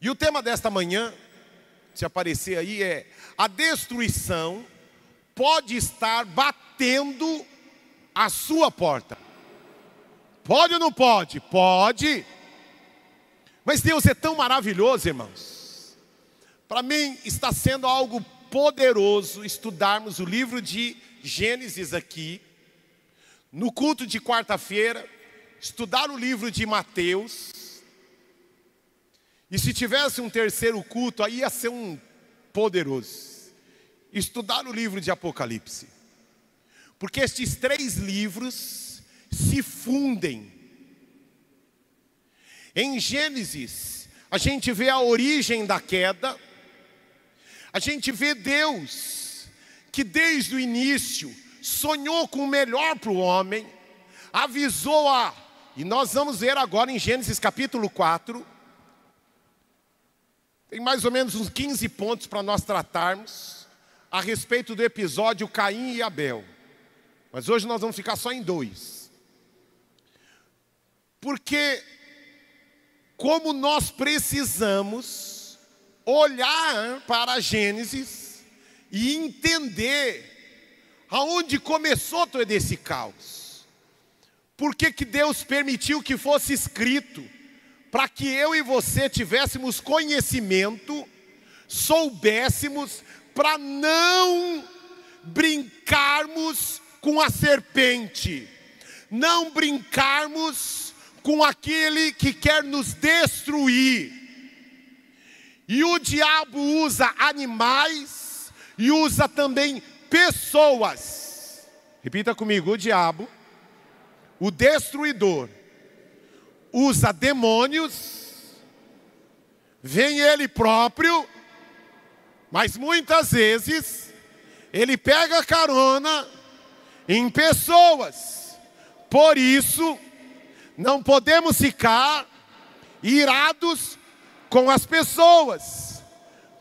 E o tema desta manhã, se aparecer aí, é: a destruição pode estar batendo a sua porta. Pode ou não pode? Pode. Mas Deus é tão maravilhoso, irmãos. Para mim está sendo algo poderoso estudarmos o livro de Gênesis aqui, no culto de quarta-feira, estudar o livro de Mateus. E se tivesse um terceiro culto, aí ia ser um poderoso. Estudar o livro de Apocalipse. Porque estes três livros se fundem. Em Gênesis, a gente vê a origem da queda, a gente vê Deus, que desde o início sonhou com o melhor para o homem, avisou a, e nós vamos ver agora em Gênesis capítulo 4, tem mais ou menos uns 15 pontos para nós tratarmos a respeito do episódio Caim e Abel. Mas hoje nós vamos ficar só em dois. Porque, como nós precisamos olhar para Gênesis e entender aonde começou todo esse caos. Por que, que Deus permitiu que fosse escrito? Para que eu e você tivéssemos conhecimento, soubéssemos, para não brincarmos com a serpente, não brincarmos com aquele que quer nos destruir. E o diabo usa animais e usa também pessoas. Repita comigo: o diabo, o destruidor, usa demônios, vem ele próprio, mas muitas vezes ele pega carona em pessoas. Por isso, não podemos ficar irados com as pessoas,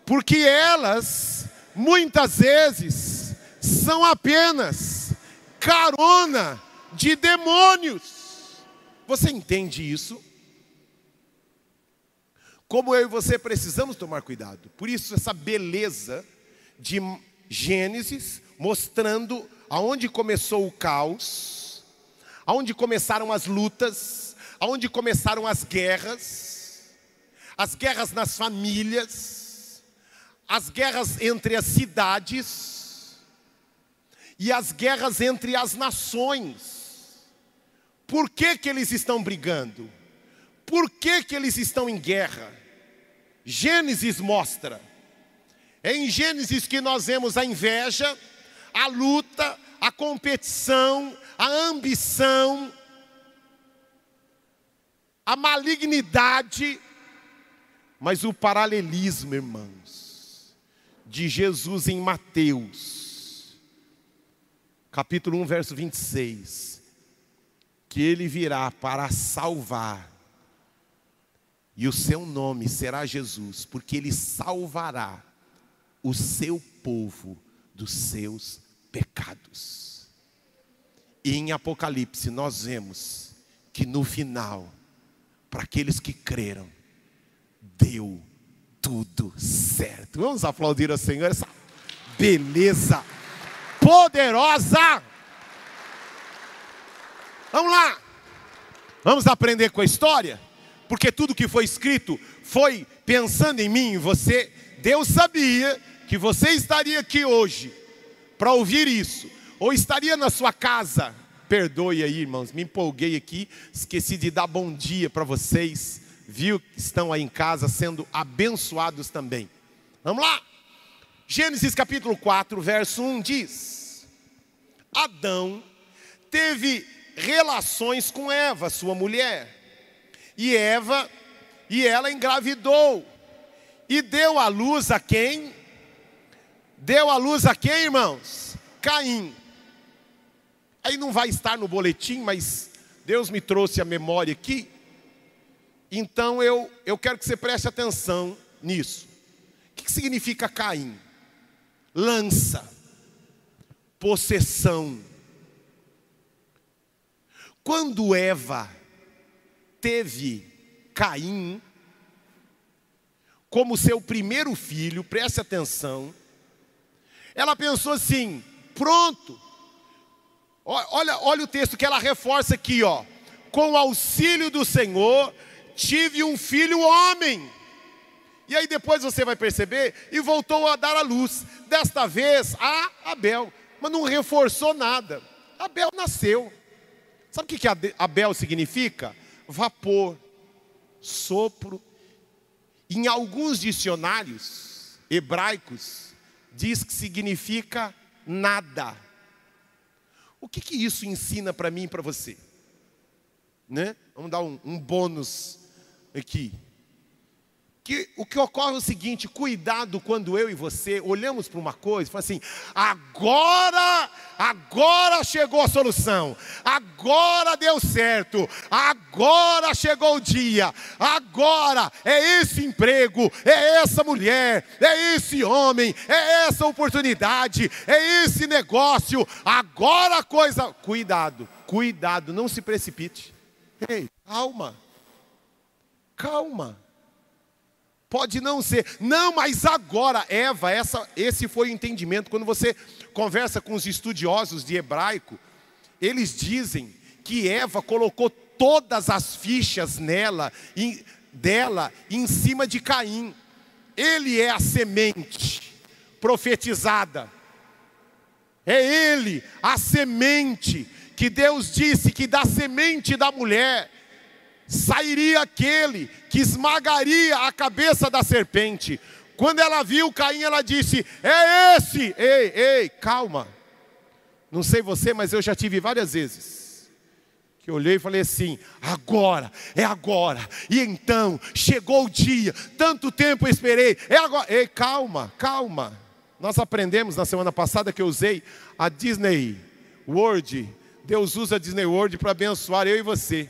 porque elas muitas vezes são apenas carona de demônios. Você entende isso? Como eu e você precisamos tomar cuidado. Por isso, essa beleza de Gênesis mostrando aonde começou o caos, aonde começaram as lutas, aonde começaram as guerras, as guerras nas famílias, as guerras entre as cidades e as guerras entre as nações. Por que, que eles estão brigando? Por que, que eles estão em guerra? Gênesis mostra. É em Gênesis que nós vemos a inveja, a luta, a competição, a ambição, a malignidade, mas o paralelismo, irmãos, de Jesus em Mateus capítulo 1, verso 26, que ele virá para salvar, e o seu nome será Jesus, porque ele salvará o seu povo dos seus pecados. E em Apocalipse nós vemos que no final, para aqueles que creram, deu tudo certo. Vamos aplaudir ao Senhor essa beleza poderosa. Vamos lá. Vamos aprender com a história? Porque tudo que foi escrito foi pensando em mim, você. Deus sabia que você estaria aqui hoje para ouvir isso, ou estaria na sua casa. Perdoe aí, irmãos, me empolguei aqui, esqueci de dar bom dia para vocês. Viu estão aí em casa sendo abençoados também. Vamos lá. Gênesis capítulo 4, verso 1 diz: Adão teve relações com Eva, sua mulher. E Eva, e ela engravidou. E deu a luz a quem? Deu a luz a quem, irmãos? Caim. Aí não vai estar no boletim, mas Deus me trouxe a memória aqui. Então eu, eu quero que você preste atenção nisso. O que, que significa Caim? Lança possessão. Quando Eva teve Caim, como seu primeiro filho, preste atenção. Ela pensou assim: pronto. Olha, olha o texto que ela reforça aqui, ó. Com o auxílio do Senhor, tive um filho homem. E aí depois você vai perceber, e voltou a dar a luz. Desta vez a Abel, mas não reforçou nada. Abel nasceu. Sabe o que Abel significa? Vapor, sopro. Em alguns dicionários hebraicos, diz que significa nada. O que, que isso ensina para mim e para você? Né? Vamos dar um, um bônus aqui que o que ocorre é o seguinte: cuidado quando eu e você olhamos para uma coisa e falamos assim, agora, agora chegou a solução, agora deu certo, agora chegou o dia, agora é esse emprego, é essa mulher, é esse homem, é essa oportunidade, é esse negócio, agora a coisa. Cuidado, cuidado, não se precipite. Ei, calma, calma. Pode não ser. Não, mas agora, Eva, essa, esse foi o entendimento. Quando você conversa com os estudiosos de hebraico, eles dizem que Eva colocou todas as fichas nela, em, dela, em cima de Caim. Ele é a semente profetizada. É ele, a semente que Deus disse que da semente da mulher sairia aquele que esmagaria a cabeça da serpente. Quando ela viu Caim, ela disse: É esse! Ei, ei, calma. Não sei você, mas eu já tive várias vezes que eu olhei e falei assim: agora, é agora. E então, chegou o dia, tanto tempo esperei, é agora. Ei, calma, calma. Nós aprendemos na semana passada que eu usei a Disney World. Deus usa a Disney World para abençoar eu e você.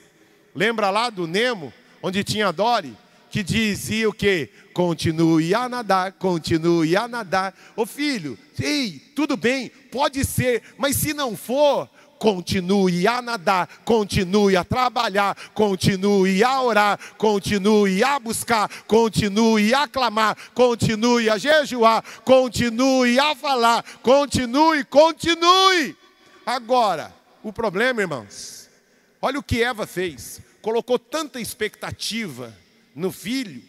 Lembra lá do Nemo, onde tinha Dory? Que dizia o que? Continue a nadar, continue a nadar. Ô filho, ei, tudo bem, pode ser, mas se não for, continue a nadar, continue a trabalhar, continue a orar, continue a buscar, continue a clamar, continue a jejuar, continue a falar, continue, continue. Agora, o problema, irmãos, olha o que Eva fez colocou tanta expectativa no filho,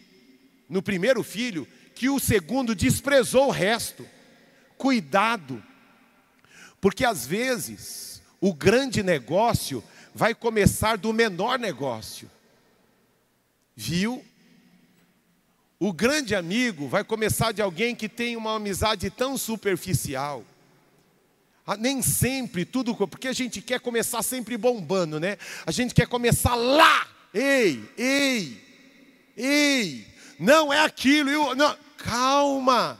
no primeiro filho, que o segundo desprezou o resto. Cuidado, porque às vezes o grande negócio vai começar do menor negócio. Viu? O grande amigo vai começar de alguém que tem uma amizade tão superficial. Ah, nem sempre tudo, porque a gente quer começar sempre bombando, né? A gente quer começar lá. Ei, ei, ei, não é aquilo. Eu, não, calma,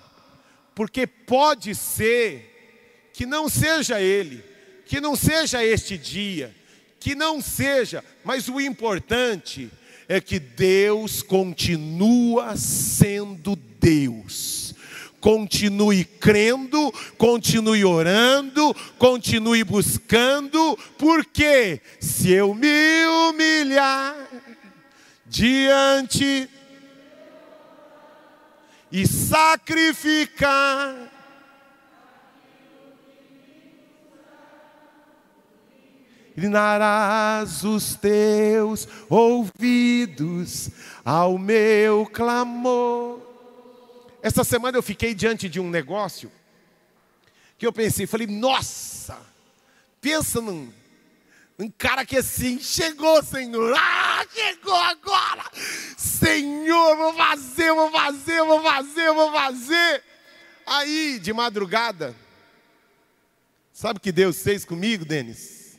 porque pode ser que não seja ele, que não seja este dia, que não seja, mas o importante é que Deus continua sendo Deus continue crendo, continue orando, continue buscando, porque se eu me humilhar diante e sacrificar, inclinarás os teus ouvidos ao meu clamor. Essa semana eu fiquei diante de um negócio que eu pensei, falei, nossa, pensa num, um cara que assim, chegou, Senhor, ah, chegou agora, Senhor, vou fazer, vou fazer, vou fazer, vou fazer. Aí, de madrugada, sabe o que Deus fez comigo, Denis?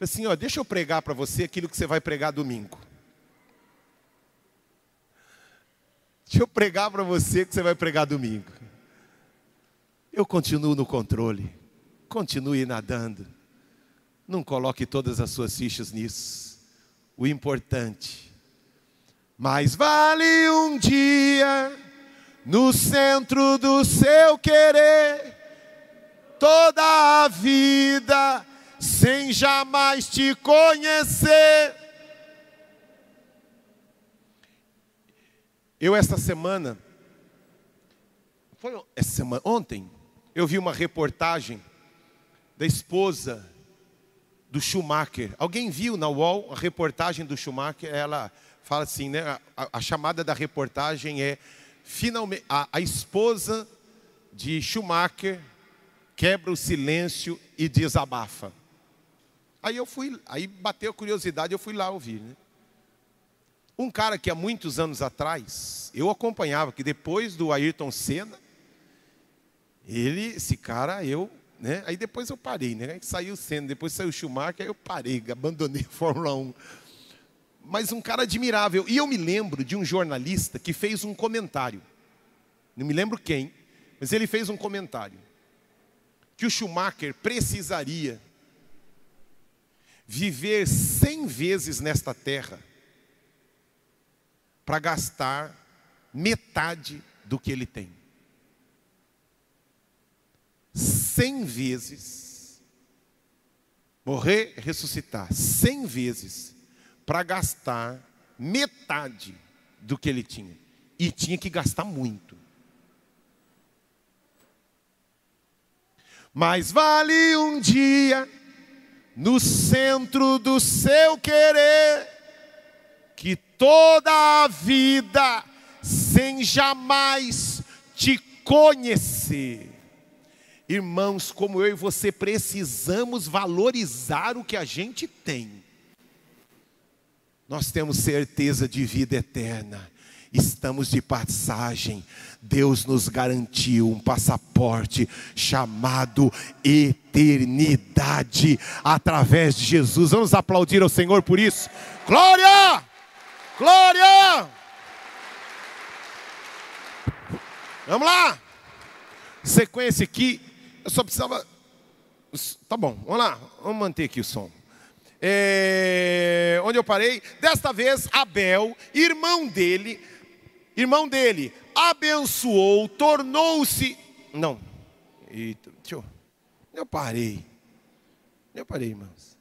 Assim, ó, deixa eu pregar para você aquilo que você vai pregar domingo. Deixa eu pregar para você que você vai pregar domingo. Eu continuo no controle. Continue nadando. Não coloque todas as suas fichas nisso. O importante. Mais vale um dia no centro do seu querer, toda a vida sem jamais te conhecer. Eu, esta semana, foi essa semana, ontem, eu vi uma reportagem da esposa do Schumacher. Alguém viu na UOL a reportagem do Schumacher? Ela fala assim, né? A, a chamada da reportagem é finalmente a, a esposa de Schumacher quebra o silêncio e desabafa. Aí eu fui, aí bateu a curiosidade, eu fui lá ouvir, né? Um cara que há muitos anos atrás, eu acompanhava, que depois do Ayrton Senna, ele, esse cara, eu, né? Aí depois eu parei, né? Aí saiu Senna, depois saiu Schumacher, aí eu parei, abandonei a Fórmula 1. Mas um cara admirável. E eu me lembro de um jornalista que fez um comentário. Não me lembro quem, mas ele fez um comentário. Que o Schumacher precisaria viver cem vezes nesta terra para gastar metade do que ele tem. Cem vezes, morrer, ressuscitar, cem vezes, para gastar metade do que ele tinha. E tinha que gastar muito. Mas vale um dia no centro do seu querer que toda a vida sem jamais te conhecer. Irmãos, como eu e você precisamos valorizar o que a gente tem. Nós temos certeza de vida eterna. Estamos de passagem. Deus nos garantiu um passaporte chamado eternidade através de Jesus. Vamos aplaudir ao Senhor por isso. Glória! Glória! Vamos lá. Sequência aqui. Eu só precisava. Tá bom, vamos lá. Vamos manter aqui o som. É... Onde eu parei? Desta vez, Abel, irmão dele, irmão dele, abençoou, tornou-se. Não. Eita, deixa eu. Eu parei. Eu parei, irmãos.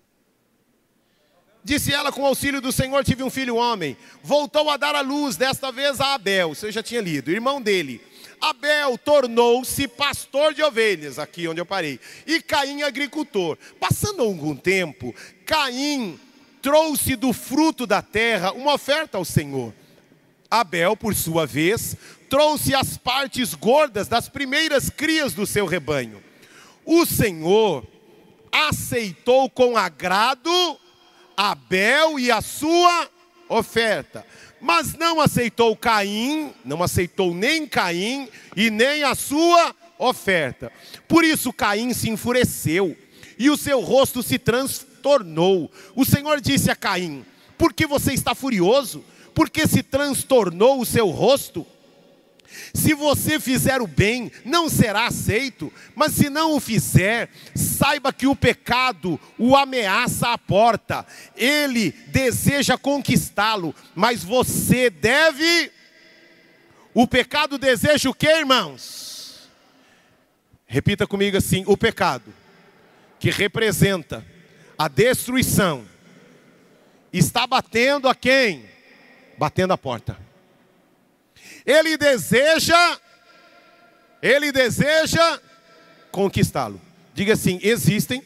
Disse ela: Com auxílio do Senhor tive um filho homem. Voltou a dar a luz, desta vez a Abel. Você já tinha lido, irmão dele. Abel tornou-se pastor de ovelhas, aqui onde eu parei, e Caim agricultor. Passando algum tempo, Caim trouxe do fruto da terra uma oferta ao Senhor. Abel, por sua vez, trouxe as partes gordas das primeiras crias do seu rebanho. O Senhor aceitou com agrado Abel e a sua oferta. Mas não aceitou Caim, não aceitou nem Caim e nem a sua oferta. Por isso Caim se enfureceu e o seu rosto se transtornou. O Senhor disse a Caim: Por que você está furioso? Por que se transtornou o seu rosto? Se você fizer o bem, não será aceito, mas se não o fizer, saiba que o pecado o ameaça à porta, ele deseja conquistá-lo, mas você deve. O pecado deseja o que, irmãos? Repita comigo assim: o pecado, que representa a destruição, está batendo a quem? Batendo a porta. Ele deseja, ele deseja conquistá-lo. Diga assim: existem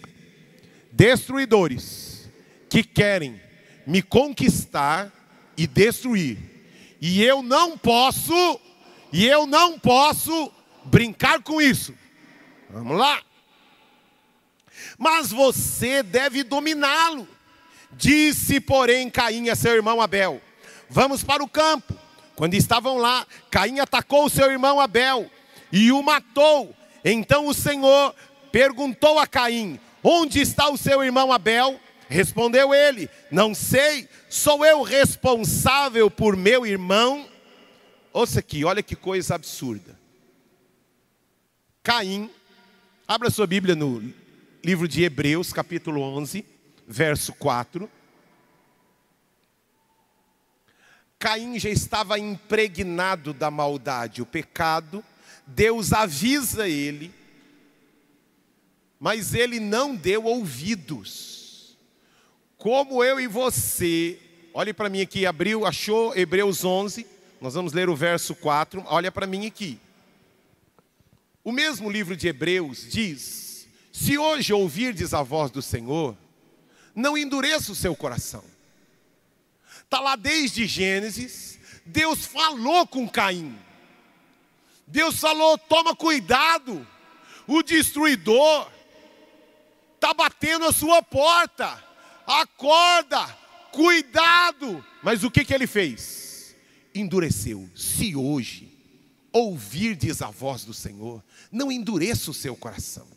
destruidores que querem me conquistar e destruir. E eu não posso, e eu não posso brincar com isso. Vamos lá. Mas você deve dominá-lo. Disse, porém, Caim a seu irmão Abel: Vamos para o campo. Quando estavam lá, Caim atacou seu irmão Abel e o matou. Então o Senhor perguntou a Caim: Onde está o seu irmão Abel? Respondeu ele: Não sei, sou eu responsável por meu irmão. Ouça aqui, olha que coisa absurda. Caim, abra sua Bíblia no livro de Hebreus, capítulo 11, verso 4. Caim já estava impregnado da maldade, o pecado. Deus avisa ele, mas ele não deu ouvidos. Como eu e você, olhe para mim aqui, abriu, achou Hebreus 11, nós vamos ler o verso 4, olha para mim aqui. O mesmo livro de Hebreus diz: Se hoje ouvirdes a voz do Senhor, não endureça o seu coração. Está lá desde Gênesis, Deus falou com Caim. Deus falou: toma cuidado, o destruidor está batendo a sua porta, acorda, cuidado. Mas o que, que ele fez? Endureceu. Se hoje ouvirdes a voz do Senhor, não endureça o seu coração.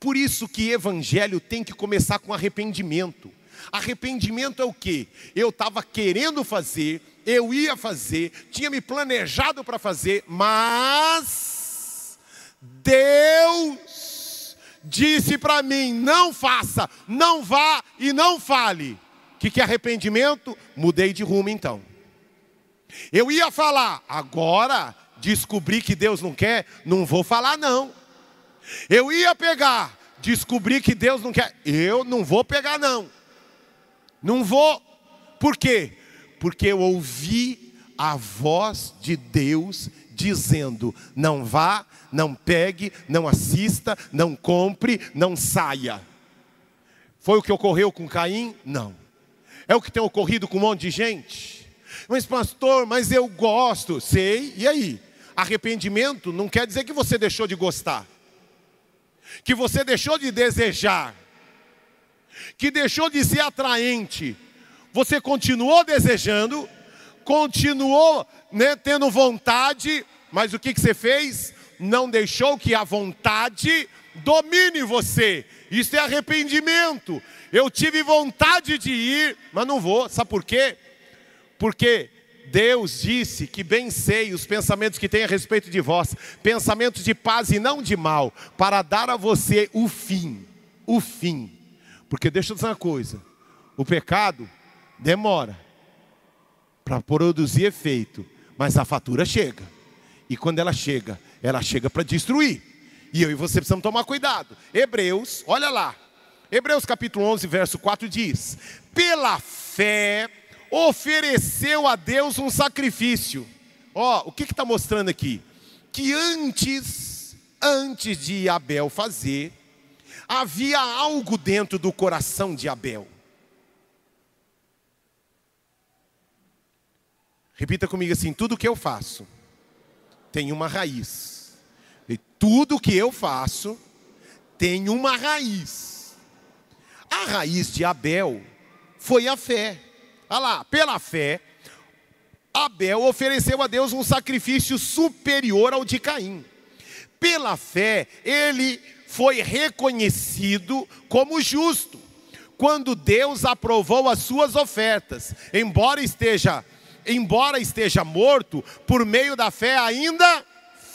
Por isso que evangelho tem que começar com arrependimento. Arrependimento é o que? Eu estava querendo fazer, eu ia fazer, tinha me planejado para fazer, mas Deus disse para mim: não faça, não vá e não fale. O que, que é arrependimento? Mudei de rumo então. Eu ia falar, agora descobri que Deus não quer, não vou falar não. Eu ia pegar, descobri que Deus não quer, eu não vou pegar não. Não vou. Por quê? Porque eu ouvi a voz de Deus dizendo: não vá, não pegue, não assista, não compre, não saia. Foi o que ocorreu com Caim? Não. É o que tem ocorrido com um monte de gente? Mas, pastor, mas eu gosto. Sei, e aí? Arrependimento não quer dizer que você deixou de gostar que você deixou de desejar, que deixou de ser atraente, você continuou desejando, continuou né, tendo vontade, mas o que, que você fez? Não deixou que a vontade domine você. Isso é arrependimento. Eu tive vontade de ir, mas não vou. Sabe por quê? Porque Deus disse que bem sei os pensamentos que tem a respeito de vós, pensamentos de paz e não de mal, para dar a você o fim, o fim. Porque deixa eu dizer uma coisa: o pecado demora para produzir efeito, mas a fatura chega. E quando ela chega, ela chega para destruir. E eu e você precisamos tomar cuidado. Hebreus, olha lá. Hebreus capítulo 11, verso 4 diz: Pela fé ofereceu a Deus um sacrifício. Ó, o que está mostrando aqui? Que antes, antes de Abel fazer, havia algo dentro do coração de Abel. Repita comigo assim: tudo que eu faço tem uma raiz. E tudo que eu faço tem uma raiz. A raiz de Abel foi a fé. Olha lá, pela fé, Abel ofereceu a Deus um sacrifício superior ao de Caim. Pela fé, ele foi reconhecido como justo, quando Deus aprovou as suas ofertas, embora esteja embora esteja morto, por meio da fé ainda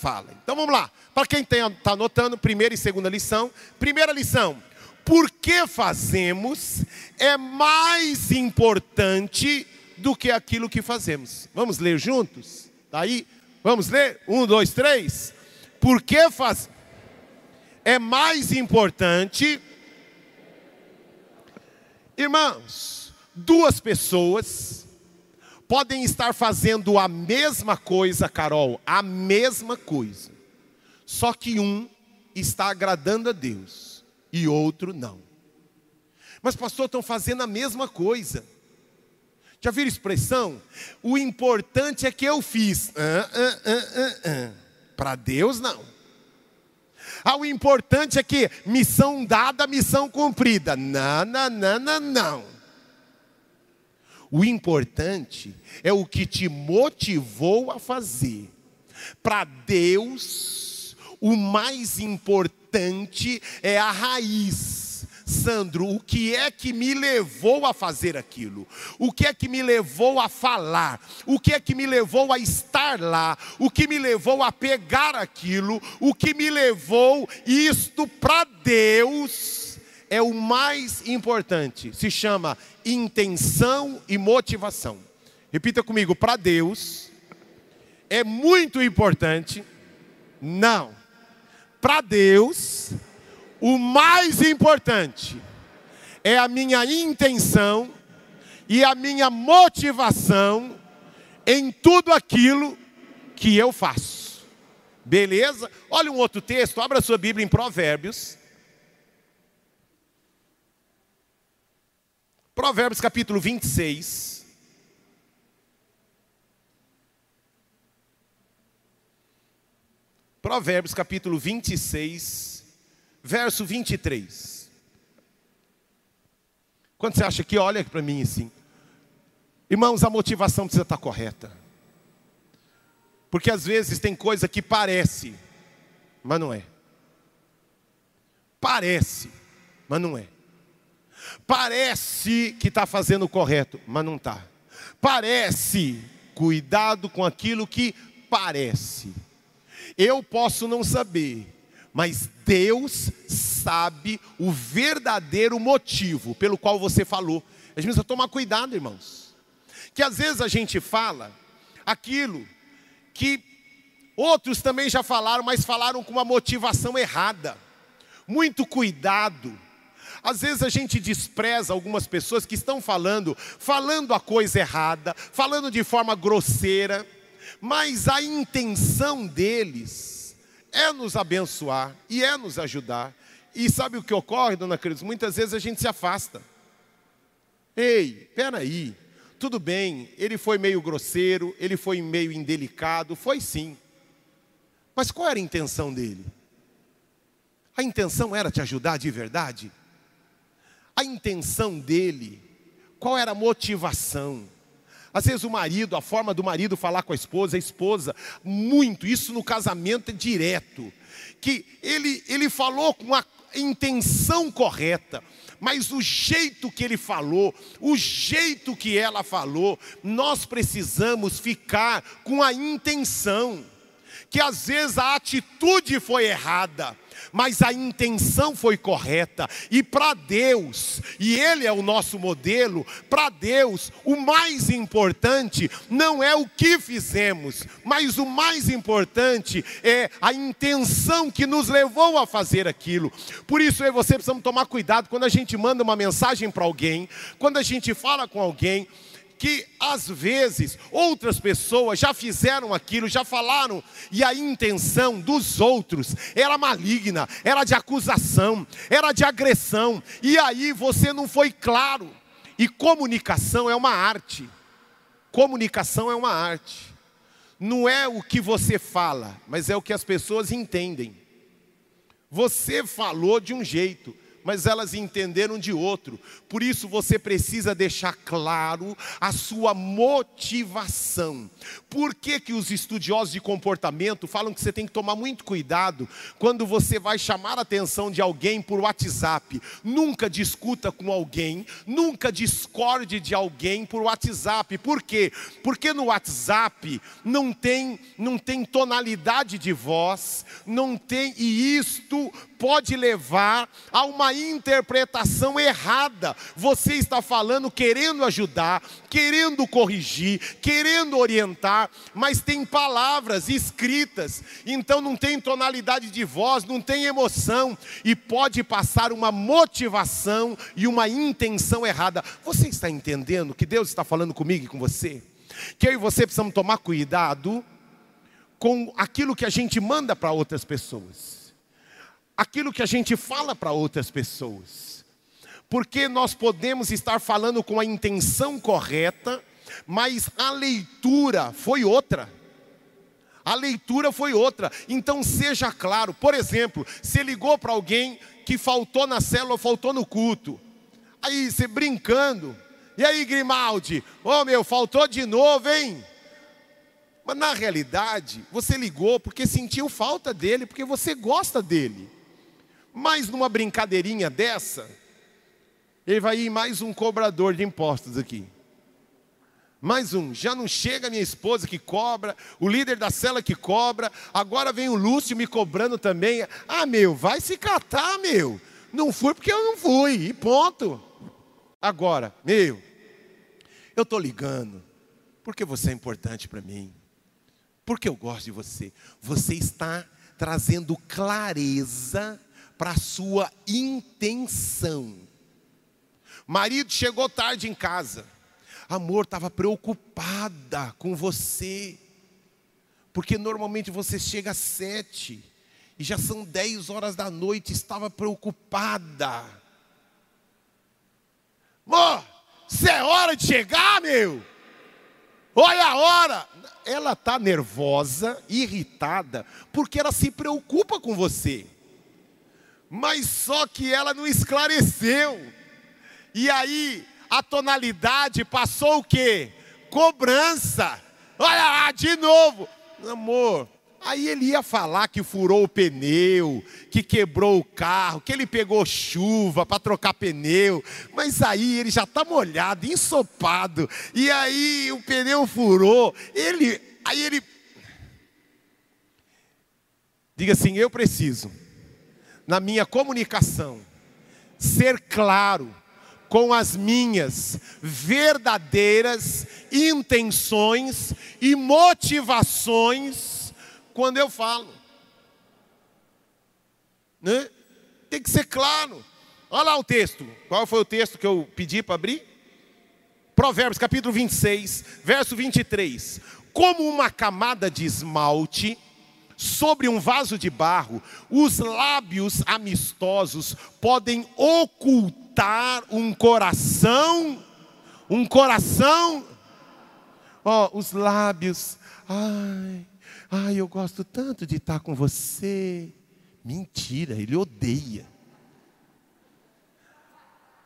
fala. Então vamos lá. Para quem está anotando, primeira e segunda lição. Primeira lição: por que fazemos é mais importante do que aquilo que fazemos. Vamos ler juntos? Daí, tá vamos ler? Um, dois, três. Por que faz? É mais importante, irmãos, duas pessoas podem estar fazendo a mesma coisa, Carol, a mesma coisa. Só que um está agradando a Deus e outro não. Mas, pastor, estão fazendo a mesma coisa. Já viram expressão? O importante é que eu fiz. Para Deus, não. Ah, o importante é que missão dada, missão cumprida. Não, não, não, não, não. O importante é o que te motivou a fazer. Para Deus, o mais importante é a raiz. Sandro, o que é que me levou a fazer aquilo? O que é que me levou a falar? O que é que me levou a estar lá? O que me levou a pegar aquilo? O que me levou isto para Deus é o mais importante. Se chama intenção e motivação. Repita comigo, para Deus é muito importante. Não para Deus, o mais importante é a minha intenção e a minha motivação em tudo aquilo que eu faço. Beleza? Olha um outro texto, abra sua Bíblia em Provérbios. Provérbios capítulo 26. Provérbios capítulo 26, verso 23. Quando você acha que olha para mim assim, irmãos, a motivação precisa estar correta. Porque às vezes tem coisa que parece, mas não é. Parece, mas não é. Parece que está fazendo o correto, mas não está. Parece, cuidado com aquilo que parece. Eu posso não saber, mas Deus sabe o verdadeiro motivo pelo qual você falou. A gente precisa tomar cuidado, irmãos. Que às vezes a gente fala aquilo que outros também já falaram, mas falaram com uma motivação errada. Muito cuidado. Às vezes a gente despreza algumas pessoas que estão falando, falando a coisa errada, falando de forma grosseira, mas a intenção deles é nos abençoar e é nos ajudar. E sabe o que ocorre, dona Cris? Muitas vezes a gente se afasta. Ei, peraí, tudo bem, ele foi meio grosseiro, ele foi meio indelicado, foi sim. Mas qual era a intenção dele? A intenção era te ajudar de verdade? A intenção dele, qual era a motivação? Às vezes o marido, a forma do marido falar com a esposa, a esposa, muito, isso no casamento é direto. Que ele, ele falou com a intenção correta, mas o jeito que ele falou, o jeito que ela falou, nós precisamos ficar com a intenção, que às vezes a atitude foi errada, mas a intenção foi correta. E para Deus, e Ele é o nosso modelo, para Deus, o mais importante não é o que fizemos, mas o mais importante é a intenção que nos levou a fazer aquilo. Por isso eu e você precisamos tomar cuidado quando a gente manda uma mensagem para alguém, quando a gente fala com alguém que às vezes outras pessoas já fizeram aquilo, já falaram, e a intenção dos outros era maligna, era de acusação, era de agressão, e aí você não foi claro. E comunicação é uma arte. Comunicação é uma arte. Não é o que você fala, mas é o que as pessoas entendem. Você falou de um jeito, mas elas entenderam de outro. Por isso você precisa deixar claro a sua motivação. Por que, que os estudiosos de comportamento falam que você tem que tomar muito cuidado quando você vai chamar a atenção de alguém por WhatsApp? Nunca discuta com alguém, nunca discorde de alguém por WhatsApp. Por quê? Porque no WhatsApp não tem, não tem tonalidade de voz, não tem, e isto pode levar a uma interpretação errada. Você está falando querendo ajudar, querendo corrigir, querendo orientar, mas tem palavras escritas, então não tem tonalidade de voz, não tem emoção e pode passar uma motivação e uma intenção errada. Você está entendendo que Deus está falando comigo e com você? Que eu e você precisamos tomar cuidado com aquilo que a gente manda para outras pessoas aquilo que a gente fala para outras pessoas. Porque nós podemos estar falando com a intenção correta, mas a leitura foi outra. A leitura foi outra. Então seja claro. Por exemplo, você ligou para alguém que faltou na célula, faltou no culto. Aí você brincando. E aí, Grimaldi? Ô oh, meu, faltou de novo, hein? Mas na realidade, você ligou porque sentiu falta dele, porque você gosta dele. Mas numa brincadeirinha dessa, ele vai ir mais um cobrador de impostos aqui. Mais um, já não chega minha esposa que cobra, o líder da cela que cobra, agora vem o Lúcio me cobrando também. Ah, meu, vai se catar, meu. Não fui porque eu não fui, e ponto. Agora, meu, eu estou ligando, porque você é importante para mim, porque eu gosto de você. Você está trazendo clareza para a sua intenção. Marido chegou tarde em casa. Amor, estava preocupada com você. Porque normalmente você chega às sete e já são dez horas da noite, estava preocupada. Mô, se é hora de chegar, meu. Olha a hora. Ela está nervosa, irritada, porque ela se preocupa com você. Mas só que ela não esclareceu. E aí a tonalidade passou o quê? Cobrança. Olha lá, de novo. Amor, aí ele ia falar que furou o pneu, que quebrou o carro, que ele pegou chuva para trocar pneu, mas aí ele já está molhado, ensopado, e aí o pneu furou. Ele, aí ele diga assim: eu preciso, na minha comunicação, ser claro com as minhas verdadeiras intenções e motivações quando eu falo. Né? Tem que ser claro. Olha lá o texto. Qual foi o texto que eu pedi para abrir? Provérbios capítulo 26, verso 23. Como uma camada de esmalte sobre um vaso de barro, os lábios amistosos podem ocultar um coração, um coração, ó, os lábios, ai, ai, eu gosto tanto de estar com você. Mentira, ele odeia.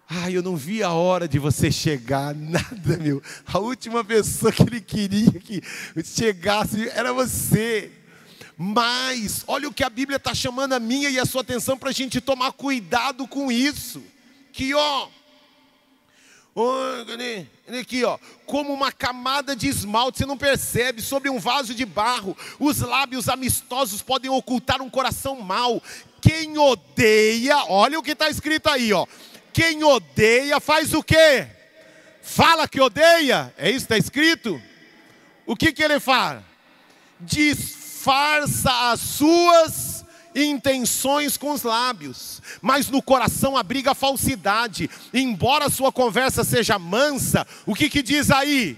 Ai, eu não vi a hora de você chegar, nada, meu. A última pessoa que ele queria que chegasse era você. Mas, olha o que a Bíblia está chamando a minha e a sua atenção para a gente tomar cuidado com isso aqui, ó. Aqui, ó, como uma camada de esmalte, você não percebe, sobre um vaso de barro, os lábios amistosos podem ocultar um coração mau. Quem odeia, olha o que está escrito aí, ó. Quem odeia faz o quê? Fala que odeia, é isso que está escrito? O que, que ele fala? Disfarça as suas intenções com os lábios, mas no coração abriga a falsidade. Embora a sua conversa seja mansa, o que, que diz aí?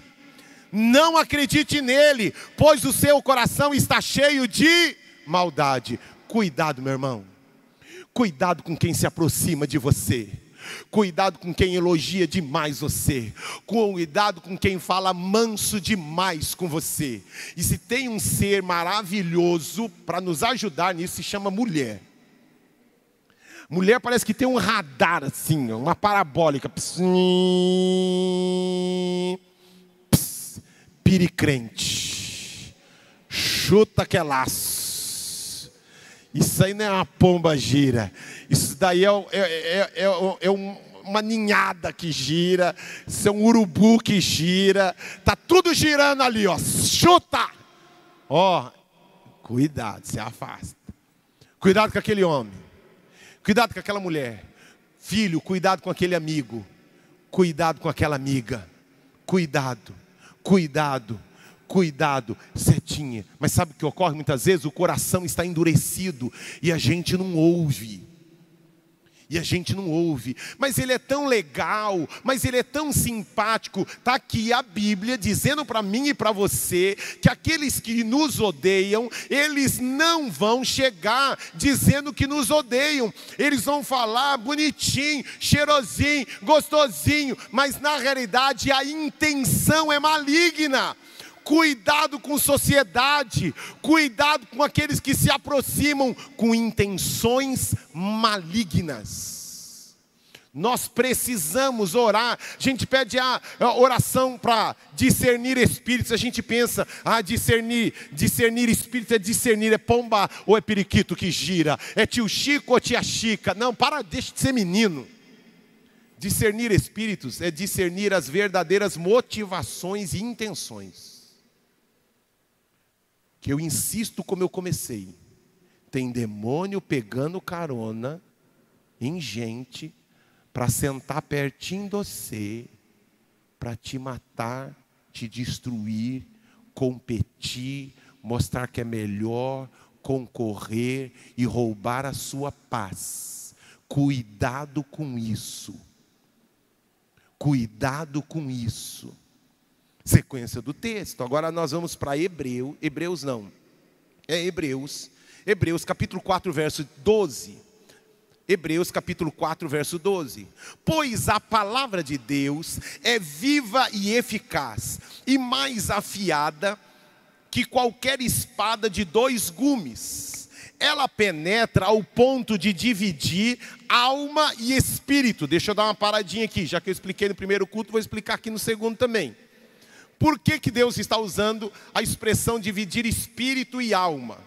Não acredite nele, pois o seu coração está cheio de maldade. Cuidado, meu irmão. Cuidado com quem se aproxima de você. Cuidado com quem elogia demais você. Cuidado com quem fala manso demais com você. E se tem um ser maravilhoso para nos ajudar nisso, se chama mulher. Mulher parece que tem um radar assim, uma parabólica. Piricrente. Chuta que é laço. Isso aí não é uma pomba gira. Isso daí é, é, é, é, é uma ninhada que gira, isso é um urubu que gira, tá tudo girando ali, ó. Chuta! Ó, cuidado, se afasta. Cuidado com aquele homem. Cuidado com aquela mulher. Filho, cuidado com aquele amigo. Cuidado com aquela amiga. Cuidado. Cuidado cuidado, setinha. Mas sabe o que ocorre muitas vezes? O coração está endurecido e a gente não ouve e a gente não ouve. Mas ele é tão legal, mas ele é tão simpático. Está aqui a Bíblia dizendo para mim e para você que aqueles que nos odeiam, eles não vão chegar dizendo que nos odeiam. Eles vão falar bonitinho, cheirosinho, gostosinho, mas na realidade a intenção é maligna cuidado com sociedade, cuidado com aqueles que se aproximam com intenções malignas. Nós precisamos orar. A gente pede a oração para discernir espíritos. A gente pensa, ah, discernir, discernir espíritos é discernir, é pomba ou é periquito que gira, é tio Chico ou tia Chica. Não, para, deixa de ser menino. Discernir espíritos é discernir as verdadeiras motivações e intenções que eu insisto como eu comecei. Tem demônio pegando carona em gente para sentar pertinho de você, para te matar, te destruir, competir, mostrar que é melhor, concorrer e roubar a sua paz. Cuidado com isso. Cuidado com isso. Sequência do texto. Agora nós vamos para Hebreu, Hebreus não. É Hebreus. Hebreus capítulo 4, verso 12. Hebreus capítulo 4, verso 12. Pois a palavra de Deus é viva e eficaz, e mais afiada que qualquer espada de dois gumes. Ela penetra ao ponto de dividir alma e espírito. Deixa eu dar uma paradinha aqui, já que eu expliquei no primeiro culto, vou explicar aqui no segundo também. Por que, que Deus está usando a expressão dividir espírito e alma?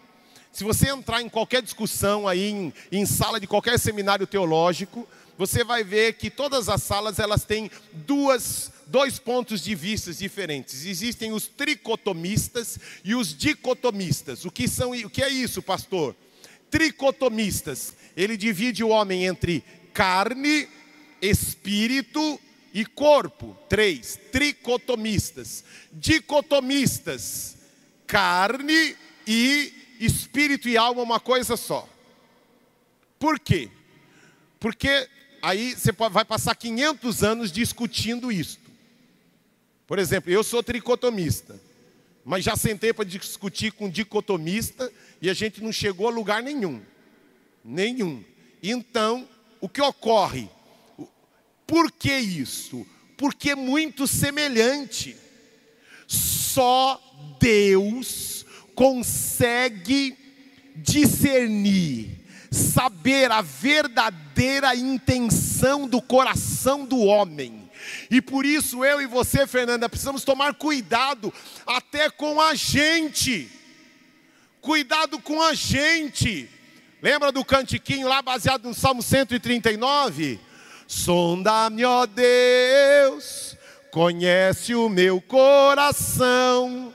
Se você entrar em qualquer discussão aí, em, em sala de qualquer seminário teológico, você vai ver que todas as salas elas têm duas, dois pontos de vista diferentes. Existem os tricotomistas e os dicotomistas. O que são? O que é isso, pastor? Tricotomistas. Ele divide o homem entre carne, espírito e corpo. Três. Tricotomistas. Dicotomistas. Carne e espírito e alma uma coisa só. Por quê? Porque aí você vai passar 500 anos discutindo isto. Por exemplo, eu sou tricotomista, mas já sentei para discutir com dicotomista e a gente não chegou a lugar nenhum. Nenhum. Então, o que ocorre? Por que isso? Porque é muito semelhante. Só Deus consegue discernir, saber a verdadeira intenção do coração do homem. E por isso eu e você, Fernanda, precisamos tomar cuidado até com a gente. Cuidado com a gente. Lembra do cantiquinho lá baseado no Salmo 139? Sonda-me, ó Deus, conhece o meu coração,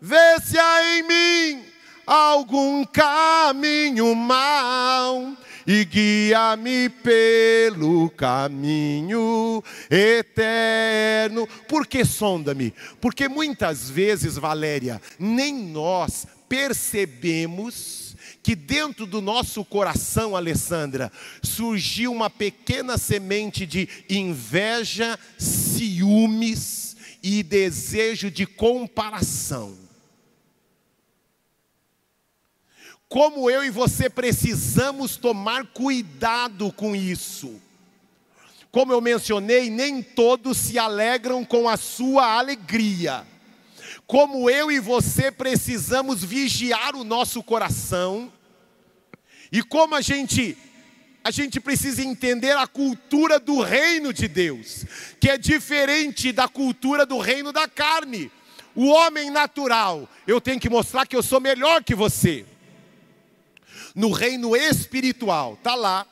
vê se há em mim algum caminho mau e guia-me pelo caminho eterno. Por que sonda-me? Porque muitas vezes, Valéria, nem nós percebemos que dentro do nosso coração, Alessandra, surgiu uma pequena semente de inveja, ciúmes e desejo de comparação. Como eu e você precisamos tomar cuidado com isso. Como eu mencionei, nem todos se alegram com a sua alegria como eu e você precisamos vigiar o nosso coração e como a gente a gente precisa entender a cultura do reino de Deus, que é diferente da cultura do reino da carne. O homem natural, eu tenho que mostrar que eu sou melhor que você. No reino espiritual, tá lá.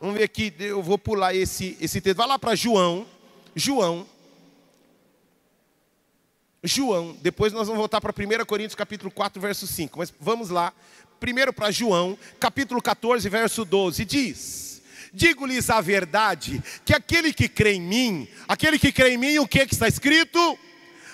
Vamos ver aqui, eu vou pular esse esse texto. Vai lá para João, João João, depois nós vamos voltar para 1 Coríntios capítulo 4, verso 5, mas vamos lá. Primeiro para João, capítulo 14, verso 12, diz: Digo-lhes a verdade, que aquele que crê em mim, aquele que crê em mim, o que, que está escrito?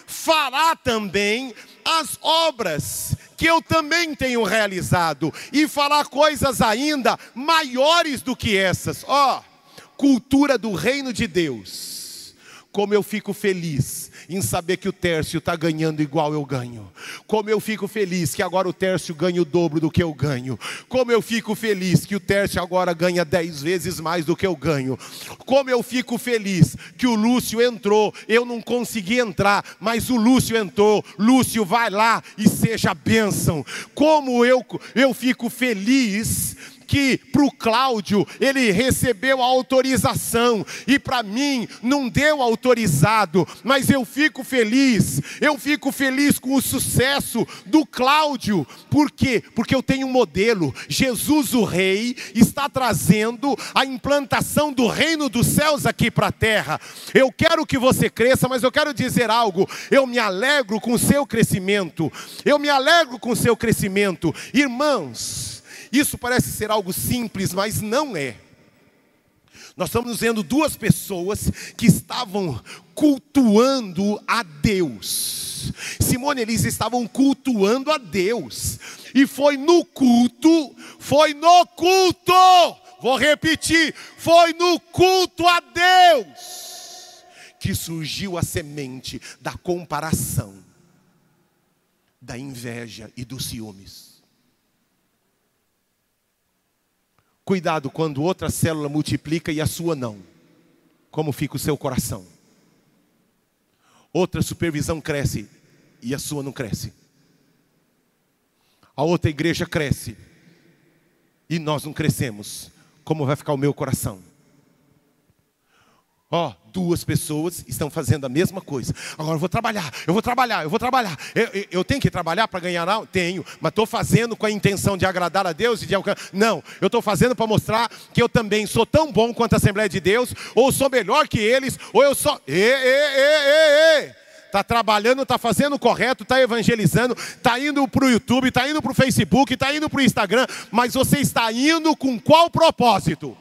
Fará também as obras que eu também tenho realizado, e fará coisas ainda maiores do que essas. Ó, oh, cultura do reino de Deus. Como eu fico feliz em saber que o Tércio está ganhando igual eu ganho. Como eu fico feliz que agora o Tércio ganha o dobro do que eu ganho. Como eu fico feliz que o Tércio agora ganha dez vezes mais do que eu ganho. Como eu fico feliz que o Lúcio entrou. Eu não consegui entrar, mas o Lúcio entrou. Lúcio, vai lá e seja bênção. Como eu, eu fico feliz que para o Cláudio ele recebeu a autorização e para mim não deu autorizado, mas eu fico feliz, eu fico feliz com o sucesso do Cláudio, por quê? Porque eu tenho um modelo, Jesus o Rei está trazendo a implantação do reino dos céus aqui para a terra. Eu quero que você cresça, mas eu quero dizer algo, eu me alegro com o seu crescimento, eu me alegro com o seu crescimento, irmãos. Isso parece ser algo simples, mas não é. Nós estamos vendo duas pessoas que estavam cultuando a Deus. Simone e Elisa estavam cultuando a Deus. E foi no culto, foi no culto, vou repetir, foi no culto a Deus que surgiu a semente da comparação, da inveja e dos ciúmes. Cuidado quando outra célula multiplica e a sua não. Como fica o seu coração? Outra supervisão cresce e a sua não cresce. A outra igreja cresce e nós não crescemos. Como vai ficar o meu coração? Ó, oh, duas pessoas estão fazendo a mesma coisa. Agora eu vou trabalhar, eu vou trabalhar, eu vou trabalhar. Eu, eu, eu tenho que trabalhar para ganhar? Não, tenho, mas estou fazendo com a intenção de agradar a Deus e de alcançar. Não, eu estou fazendo para mostrar que eu também sou tão bom quanto a Assembleia de Deus, ou sou melhor que eles, ou eu sou. Ê, ê, ê, ê, ê está trabalhando, está fazendo o correto, está evangelizando, está indo para o YouTube, está indo para o Facebook, está indo para o Instagram, mas você está indo com qual propósito?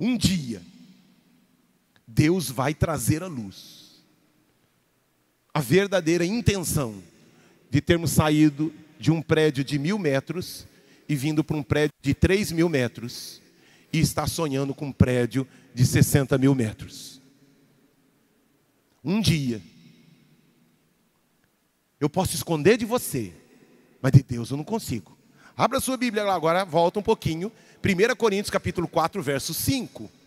Um dia, Deus vai trazer a luz, a verdadeira intenção de termos saído de um prédio de mil metros e vindo para um prédio de três mil metros e está sonhando com um prédio de 60 mil metros. Um dia, eu posso esconder de você, mas de Deus eu não consigo. Abra sua Bíblia agora, volta um pouquinho. 1 Coríntios capítulo 4, verso 5.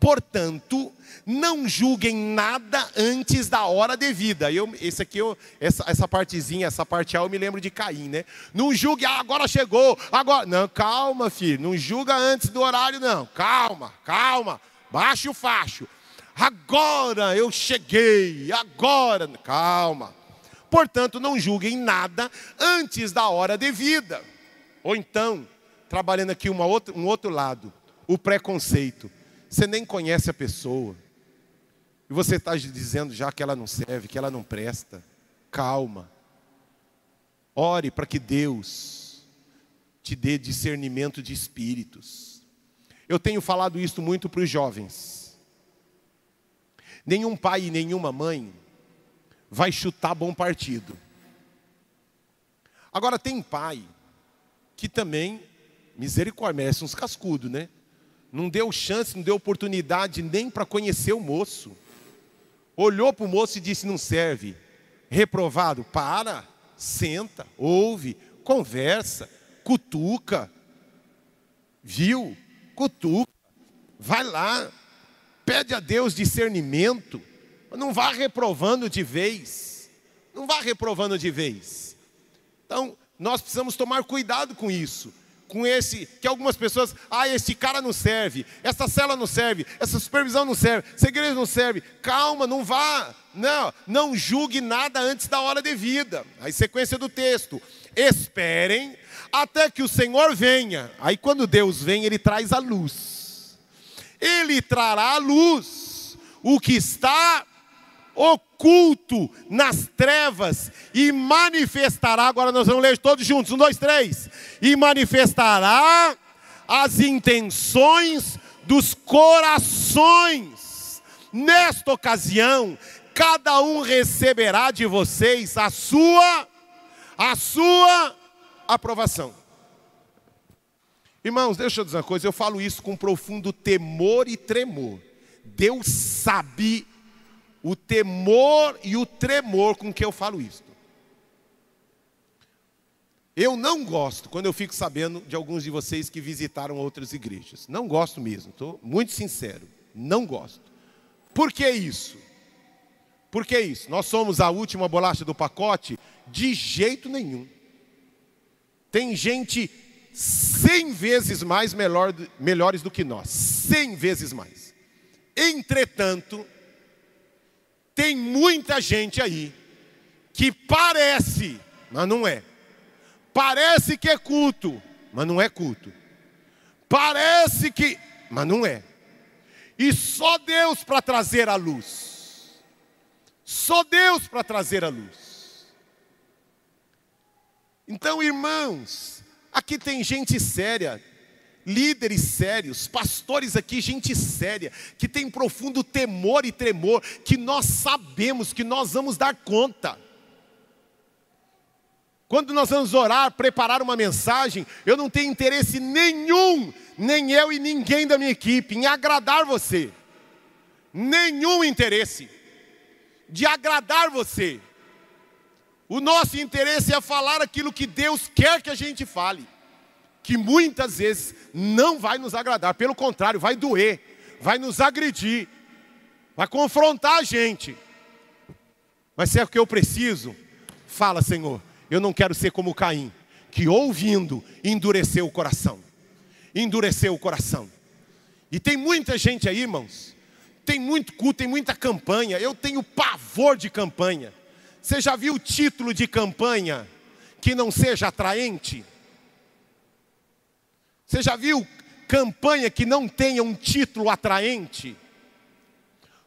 Portanto, não julguem nada antes da hora devida. Eu, esse aqui, eu, essa, essa partezinha, essa parte A, eu me lembro de Caim, né? Não julgue, ah, agora chegou, agora. Não, calma, filho. Não julga antes do horário, não. Calma, calma. Baixe o facho. Agora eu cheguei, agora. Calma. Portanto, não julguem nada antes da hora devida. Ou então, trabalhando aqui uma outra, um outro lado, o preconceito. Você nem conhece a pessoa. E você está dizendo já que ela não serve, que ela não presta. Calma. Ore para que Deus te dê discernimento de espíritos. Eu tenho falado isso muito para os jovens. Nenhum pai e nenhuma mãe vai chutar bom partido. Agora tem pai que também, misericórdia, merece uns cascudos, né? Não deu chance, não deu oportunidade nem para conhecer o moço. Olhou para o moço e disse: não serve. Reprovado, para, senta, ouve, conversa, cutuca. Viu? Cutuca. Vai lá, pede a Deus discernimento. Não vá reprovando de vez. Não vá reprovando de vez. Então, nós precisamos tomar cuidado com isso. Com esse, que algumas pessoas, ah, esse cara não serve, essa cela não serve, essa supervisão não serve, essa igreja não serve. Calma, não vá. Não, não julgue nada antes da hora devida. Aí, sequência do texto. Esperem até que o Senhor venha. Aí, quando Deus vem, Ele traz a luz. Ele trará a luz. O que está oculto nas trevas e manifestará. Agora nós vamos ler todos juntos: um, dois, três. E manifestará as intenções dos corações. Nesta ocasião, cada um receberá de vocês a sua a sua aprovação. Irmãos, deixa eu dizer uma coisa, eu falo isso com profundo temor e tremor. Deus sabe o temor e o tremor com que eu falo isto. Eu não gosto quando eu fico sabendo de alguns de vocês que visitaram outras igrejas. Não gosto mesmo, estou muito sincero. Não gosto. Por que isso? Por que isso? Nós somos a última bolacha do pacote? De jeito nenhum. Tem gente cem vezes mais melhor, melhores do que nós. Cem vezes mais. Entretanto, tem muita gente aí que parece, mas não é. Parece que é culto, mas não é culto. Parece que, mas não é. E só Deus para trazer a luz. Só Deus para trazer a luz. Então, irmãos, aqui tem gente séria, líderes sérios, pastores aqui, gente séria, que tem profundo temor e tremor, que nós sabemos que nós vamos dar conta. Quando nós vamos orar, preparar uma mensagem, eu não tenho interesse nenhum, nem eu e ninguém da minha equipe, em agradar você. nenhum interesse de agradar você. O nosso interesse é falar aquilo que Deus quer que a gente fale, que muitas vezes não vai nos agradar, pelo contrário, vai doer, vai nos agredir, vai confrontar a gente. Mas se é o que eu preciso, fala, Senhor, eu não quero ser como Caim, que ouvindo endureceu o coração. Endureceu o coração. E tem muita gente aí, irmãos, tem muito culto, tem muita campanha. Eu tenho pavor de campanha. Você já viu o título de campanha que não seja atraente? Você já viu campanha que não tenha um título atraente?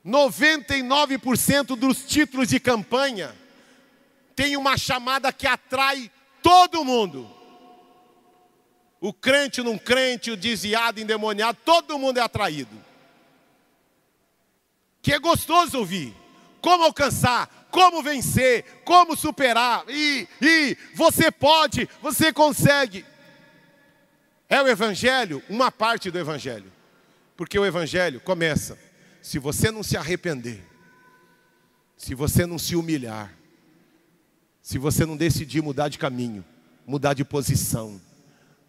99% dos títulos de campanha tem uma chamada que atrai todo mundo. O crente, não crente, o desviado, endemoniado, todo mundo é atraído que é gostoso ouvir. Como alcançar, como vencer, como superar. E, e você pode, você consegue. É o Evangelho, uma parte do Evangelho. Porque o Evangelho começa, se você não se arrepender, se você não se humilhar, se você não decidir mudar de caminho, mudar de posição,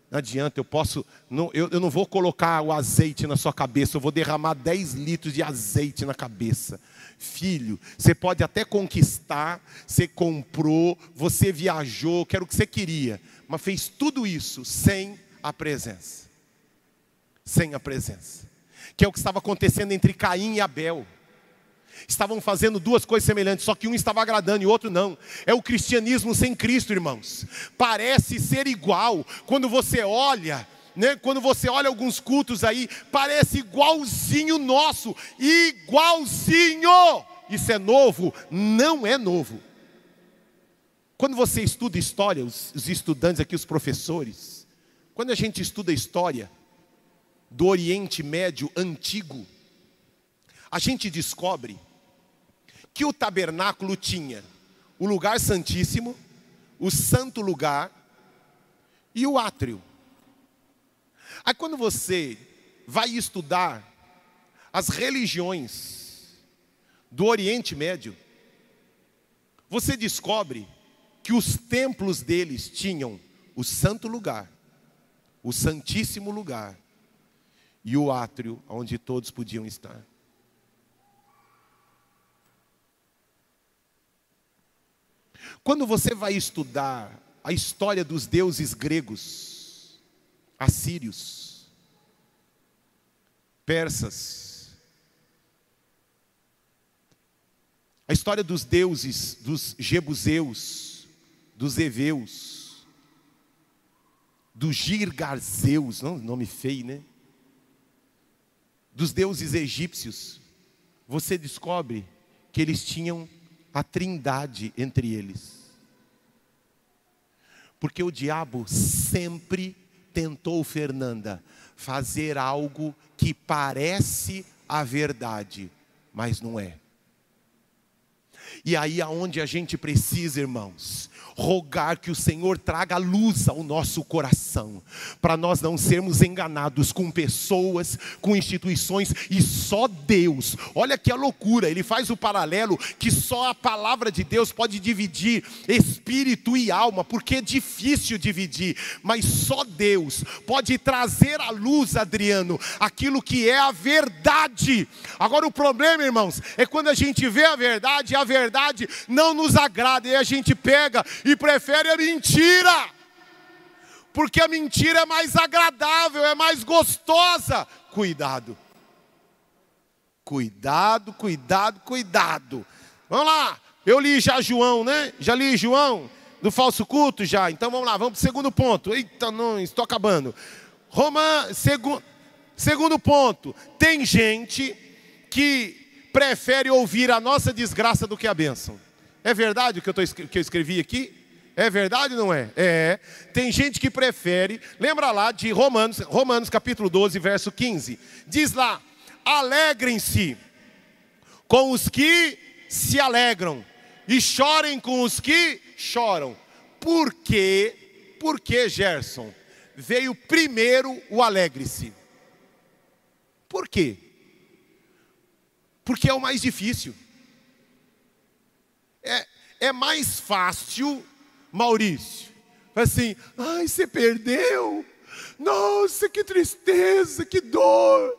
não adianta, eu posso, não, eu, eu não vou colocar o azeite na sua cabeça, eu vou derramar 10 litros de azeite na cabeça. Filho, você pode até conquistar, você comprou, você viajou, quero o que você queria, mas fez tudo isso sem a presença. Sem a presença. Que é o que estava acontecendo entre Caim e Abel estavam fazendo duas coisas semelhantes, só que um estava agradando e o outro não. É o cristianismo sem Cristo, irmãos. Parece ser igual quando você olha. Né? Quando você olha alguns cultos aí, parece igualzinho nosso, igualzinho. Isso é novo? Não é novo. Quando você estuda história, os, os estudantes aqui, os professores, quando a gente estuda história do Oriente Médio antigo, a gente descobre que o tabernáculo tinha o lugar santíssimo, o santo lugar e o átrio. Aí quando você vai estudar as religiões do Oriente Médio, você descobre que os templos deles tinham o santo lugar, o santíssimo lugar e o átrio onde todos podiam estar. Quando você vai estudar a história dos deuses gregos, assírios, persas, a história dos deuses, dos jebuseus, dos eveus, dos girgarzeus, não, nome feio, né? Dos deuses egípcios, você descobre que eles tinham a trindade entre eles. Porque o diabo sempre tentou, Fernanda, fazer algo que parece a verdade, mas não é. E aí aonde a gente precisa, irmãos, rogar que o Senhor traga luz ao nosso coração, para nós não sermos enganados com pessoas, com instituições e só Deus. Olha que a loucura, ele faz o paralelo que só a palavra de Deus pode dividir espírito e alma, porque é difícil dividir, mas só Deus pode trazer à luz, Adriano, aquilo que é a verdade. Agora o problema, irmãos, é quando a gente vê a verdade, a verdade não nos agrada e a gente pega e prefere a mentira, porque a mentira é mais agradável, é mais gostosa. Cuidado, cuidado, cuidado, cuidado. Vamos lá, eu li já João, né? Já li João do falso culto já. Então vamos lá, vamos para o segundo ponto. Eita, não, estou acabando. Roma, segu, segundo ponto. Tem gente que prefere ouvir a nossa desgraça do que a bênção. É verdade o que eu, tô, que eu escrevi aqui? É verdade ou não é? É. Tem gente que prefere, lembra lá de Romanos, Romanos capítulo 12, verso 15. Diz lá: alegrem-se com os que se alegram, e chorem com os que choram. Por quê? Por que, Gerson? Veio primeiro o alegre-se. Por quê? Porque é o mais difícil. É, é mais fácil, Maurício. Assim, ai, você perdeu. Nossa, que tristeza, que dor.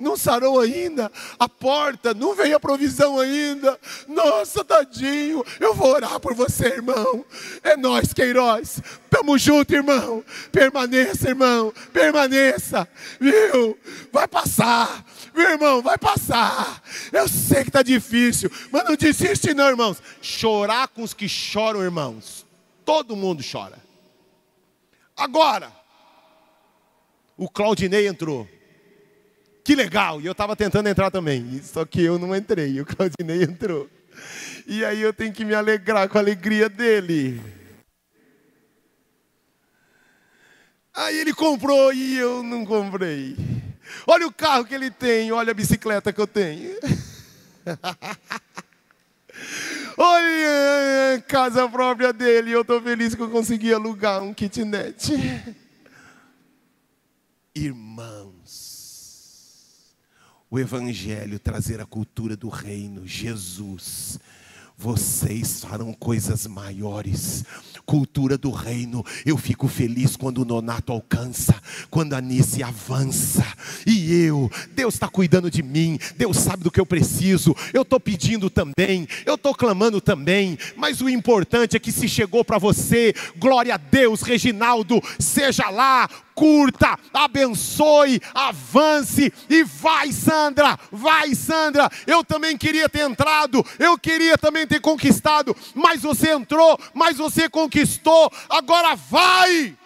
Não sarou ainda a porta, não veio a provisão ainda. Nossa, tadinho. Eu vou orar por você, irmão. É nós, Queiroz. Tamo junto, irmão. Permaneça, irmão. Permaneça. Viu? Vai passar. Meu irmão, vai passar. Eu sei que está difícil, mas não desiste, não, irmãos. Chorar com os que choram, irmãos. Todo mundo chora. Agora, o Claudinei entrou. Que legal! E eu estava tentando entrar também, só que eu não entrei, o Claudinei entrou. E aí eu tenho que me alegrar com a alegria dele. Aí ele comprou e eu não comprei. Olha o carro que ele tem, olha a bicicleta que eu tenho. olha a casa própria dele, eu estou feliz que eu consegui alugar um kitnet. Irmãos, o Evangelho trazer a cultura do reino, Jesus, vocês farão coisas maiores cultura do reino. Eu fico feliz quando o Nonato alcança, quando a Nice avança. E eu, Deus está cuidando de mim, Deus sabe do que eu preciso. Eu estou pedindo também, eu estou clamando também. Mas o importante é que se chegou para você, glória a Deus, Reginaldo, seja lá, curta, abençoe, avance e vai, Sandra, vai, Sandra. Eu também queria ter entrado, eu queria também ter conquistado, mas você entrou, mas você conquistou, agora vai.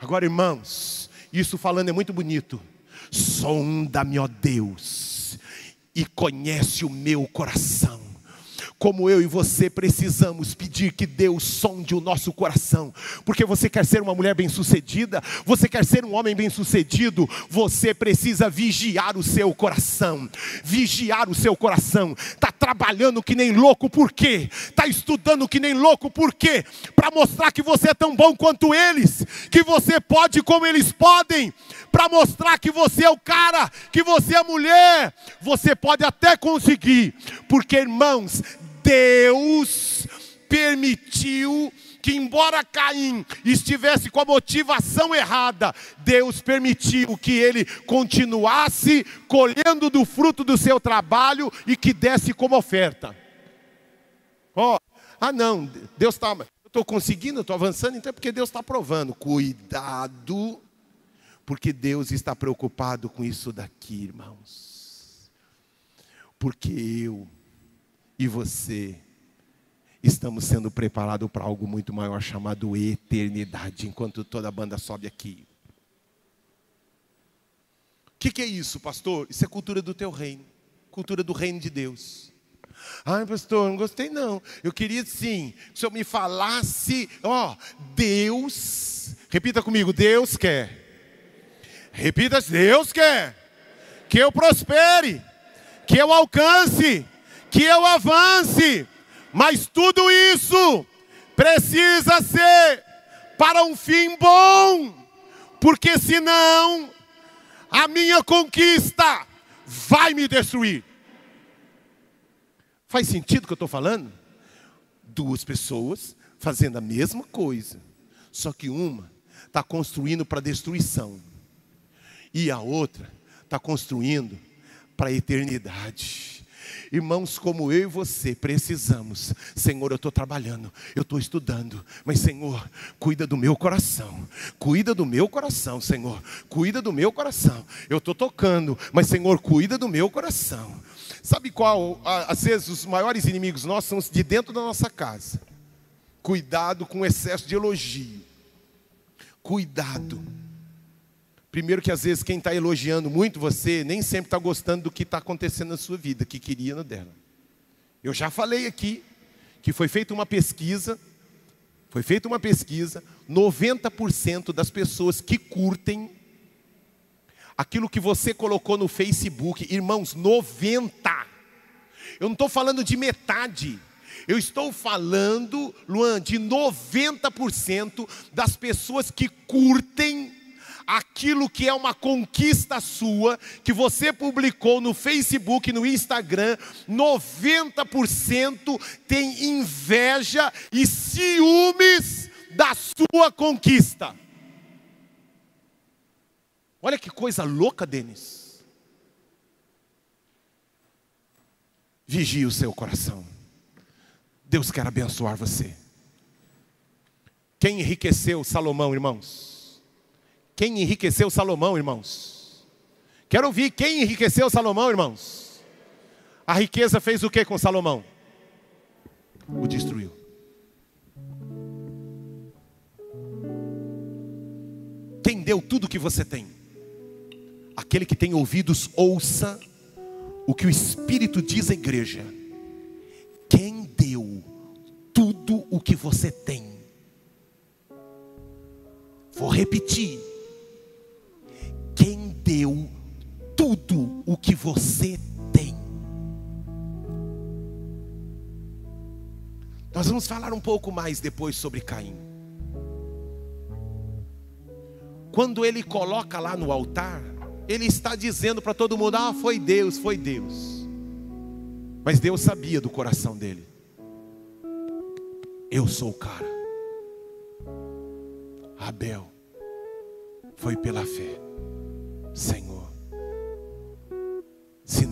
Agora, irmãos, isso falando é muito bonito. Sonda-me, ó Deus, e conhece o meu coração como eu e você precisamos pedir que Deus sonde o nosso coração, porque você quer ser uma mulher bem-sucedida, você quer ser um homem bem-sucedido, você precisa vigiar o seu coração, vigiar o seu coração. Está trabalhando que nem louco, por quê? Está estudando que nem louco, por quê? Para mostrar que você é tão bom quanto eles, que você pode como eles podem, para mostrar que você é o cara, que você é a mulher, você pode até conseguir, porque irmãos, Deus permitiu que, embora Caim estivesse com a motivação errada, Deus permitiu que ele continuasse colhendo do fruto do seu trabalho e que desse como oferta. Ó, oh, ah não, Deus está, eu estou conseguindo, estou avançando, então é porque Deus está provando. Cuidado, porque Deus está preocupado com isso daqui, irmãos. Porque eu e você estamos sendo preparados para algo muito maior chamado eternidade, enquanto toda a banda sobe aqui. O que, que, é isso, pastor? Isso é cultura do teu reino, cultura do reino de Deus. Ai, pastor, não gostei não. Eu queria sim, que o senhor me falasse, ó, Deus, repita comigo, Deus quer. Repita, Deus quer que eu prospere, que eu alcance que eu avance, mas tudo isso precisa ser para um fim bom, porque senão a minha conquista vai me destruir. Faz sentido o que eu estou falando? Duas pessoas fazendo a mesma coisa, só que uma está construindo para destruição e a outra está construindo para a eternidade. Irmãos, como eu e você precisamos, Senhor, eu estou trabalhando, eu estou estudando, mas Senhor, cuida do meu coração, cuida do meu coração, Senhor, cuida do meu coração. Eu estou tocando, mas Senhor, cuida do meu coração. Sabe qual? Às vezes os maiores inimigos nossos são os de dentro da nossa casa. Cuidado com o excesso de elogio. Cuidado. Primeiro que às vezes quem está elogiando muito você nem sempre está gostando do que está acontecendo na sua vida, que queria no dela. Eu já falei aqui que foi feita uma pesquisa, foi feita uma pesquisa, 90% das pessoas que curtem aquilo que você colocou no Facebook, irmãos, 90. Eu não estou falando de metade. Eu estou falando, Luan, de 90% das pessoas que curtem aquilo que é uma conquista sua, que você publicou no Facebook, no Instagram, 90% tem inveja e ciúmes da sua conquista. Olha que coisa louca, Denis. Vigie o seu coração. Deus quer abençoar você. Quem enriqueceu Salomão, irmãos? Quem enriqueceu Salomão, irmãos? Quero ouvir quem enriqueceu Salomão, irmãos? A riqueza fez o que com Salomão? O destruiu. Quem deu tudo que você tem? Aquele que tem ouvidos, ouça o que o Espírito diz à igreja. Quem deu tudo o que você tem? Vou repetir. O que você tem? Nós vamos falar um pouco mais depois sobre Caim. Quando ele coloca lá no altar, ele está dizendo para todo mundo: Ah, foi Deus, foi Deus. Mas Deus sabia do coração dele. Eu sou o cara. Abel foi pela fé. Senhor, se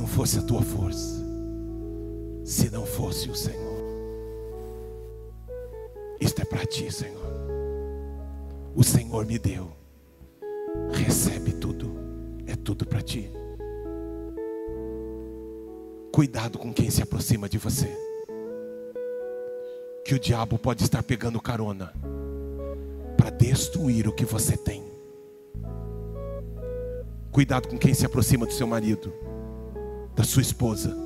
não fosse a tua força, se não fosse o Senhor, isto é para ti, Senhor. O Senhor me deu, recebe tudo, é tudo para ti. Cuidado com quem se aproxima de você, que o diabo pode estar pegando carona para destruir o que você tem. Cuidado com quem se aproxima do seu marido, da sua esposa.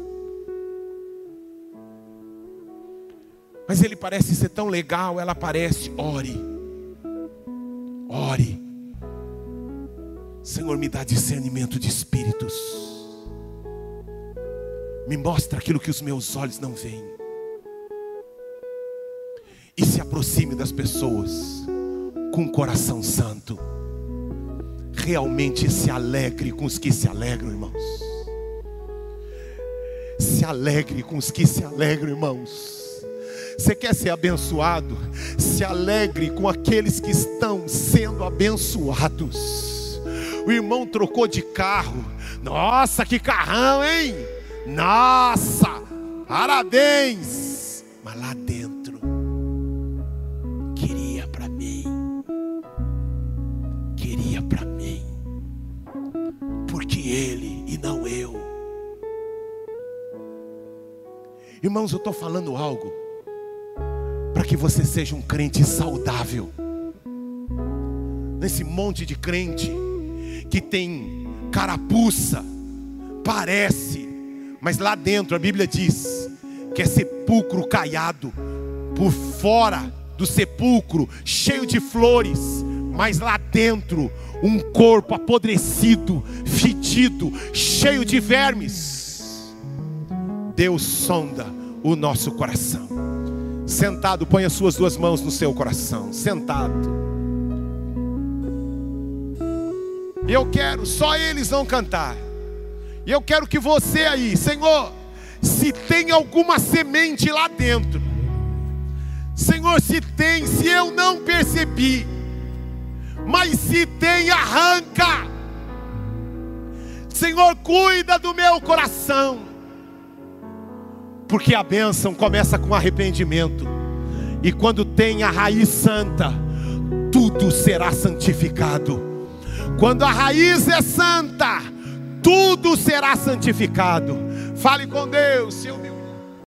Mas ele parece ser tão legal, ela parece, ore. Ore. Senhor, me dá discernimento de espíritos. Me mostra aquilo que os meus olhos não veem. E se aproxime das pessoas com o coração santo. Realmente se alegre com os que se alegram, irmãos. Se alegre com os que se alegram, irmãos. Você quer ser abençoado? Se alegre com aqueles que estão sendo abençoados. O irmão trocou de carro. Nossa, que carrão, hein? Nossa, parabéns. Mas lá dentro Ele e não Irmãos, eu estou falando algo para que você seja um crente saudável. Nesse monte de crente que tem carapuça, parece, mas lá dentro a Bíblia diz que é sepulcro caiado, por fora do sepulcro cheio de flores, mas lá dentro um corpo apodrecido, fedido, cheio de vermes. Deus sonda o nosso coração. Sentado, põe as suas duas mãos no seu coração. Sentado. Eu quero, só eles vão cantar. E eu quero que você aí, Senhor, se tem alguma semente lá dentro, Senhor, se tem, se eu não percebi, mas se tem, arranca. Senhor, cuida do meu coração, porque a bênção começa com arrependimento, e quando tem a raiz santa, tudo será santificado. Quando a raiz é santa, tudo será santificado. Fale com Deus, meu